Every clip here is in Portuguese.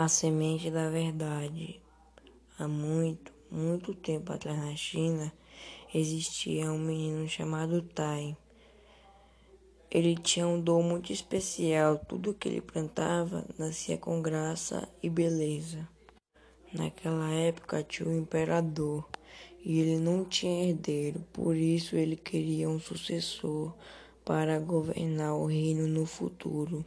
A semente da verdade. Há muito, muito tempo atrás na China existia um menino chamado Tai. Ele tinha um dom muito especial, tudo que ele plantava nascia com graça e beleza. Naquela época tinha um imperador e ele não tinha herdeiro, por isso ele queria um sucessor para governar o reino no futuro.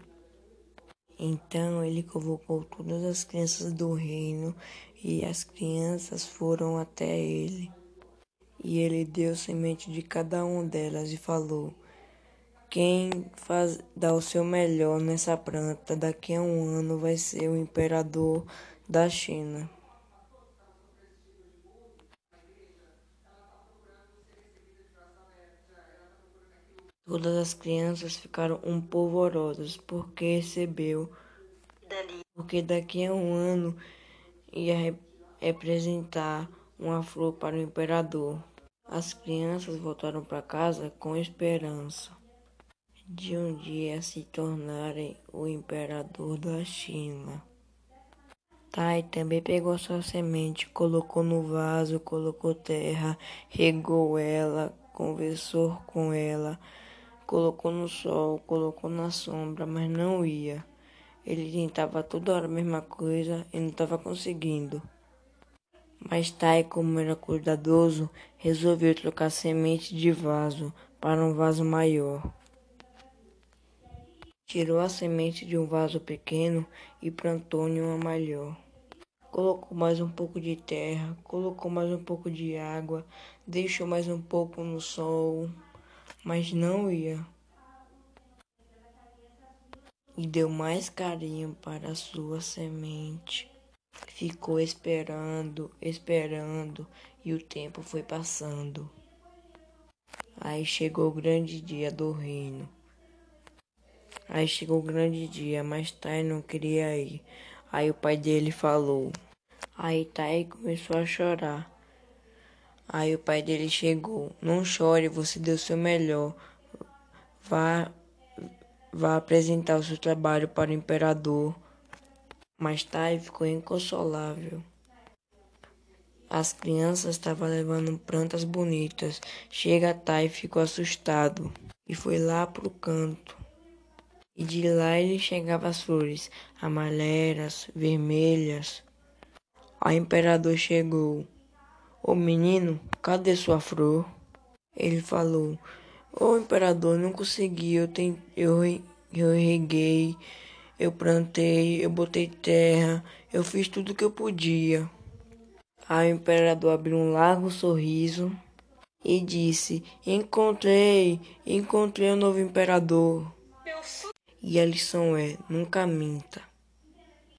Então ele convocou todas as crianças do reino e as crianças foram até ele. E ele deu semente de cada uma delas e falou: Quem faz, dá o seu melhor nessa planta, daqui a um ano vai ser o imperador da China. Todas as crianças ficaram um polvorosas porque recebeu, porque daqui a um ano ia representar uma flor para o imperador. As crianças voltaram para casa com esperança de um dia se tornarem o imperador da China. Tai também pegou sua semente, colocou no vaso, colocou terra, regou ela, conversou com ela colocou no sol, colocou na sombra, mas não ia. Ele tentava toda hora a mesma coisa e não estava conseguindo. Mas Tai, como era cuidadoso, resolveu trocar semente de vaso para um vaso maior. Tirou a semente de um vaso pequeno e plantou em uma maior. Colocou mais um pouco de terra, colocou mais um pouco de água, deixou mais um pouco no sol mas não ia. E deu mais carinho para a sua semente. Ficou esperando, esperando, e o tempo foi passando. Aí chegou o grande dia do reino. Aí chegou o grande dia, mas Tai não queria ir. Aí o pai dele falou. Aí Tai começou a chorar. Aí o pai dele chegou. Não chore, você deu seu melhor. Vá, vá apresentar o seu trabalho para o imperador. Mas Tai ficou inconsolável. As crianças estavam levando plantas bonitas. Chega Tai ficou assustado e foi lá pro canto. E de lá ele chegava as flores amarelas, vermelhas. O imperador chegou. Ô menino, cadê sua flor? Ele falou: Ô imperador, não consegui. Eu, tem, eu, eu reguei, eu plantei, eu botei terra, eu fiz tudo que eu podia. Aí o imperador abriu um largo sorriso e disse: Encontrei, encontrei o um novo imperador. E a lição é: nunca minta.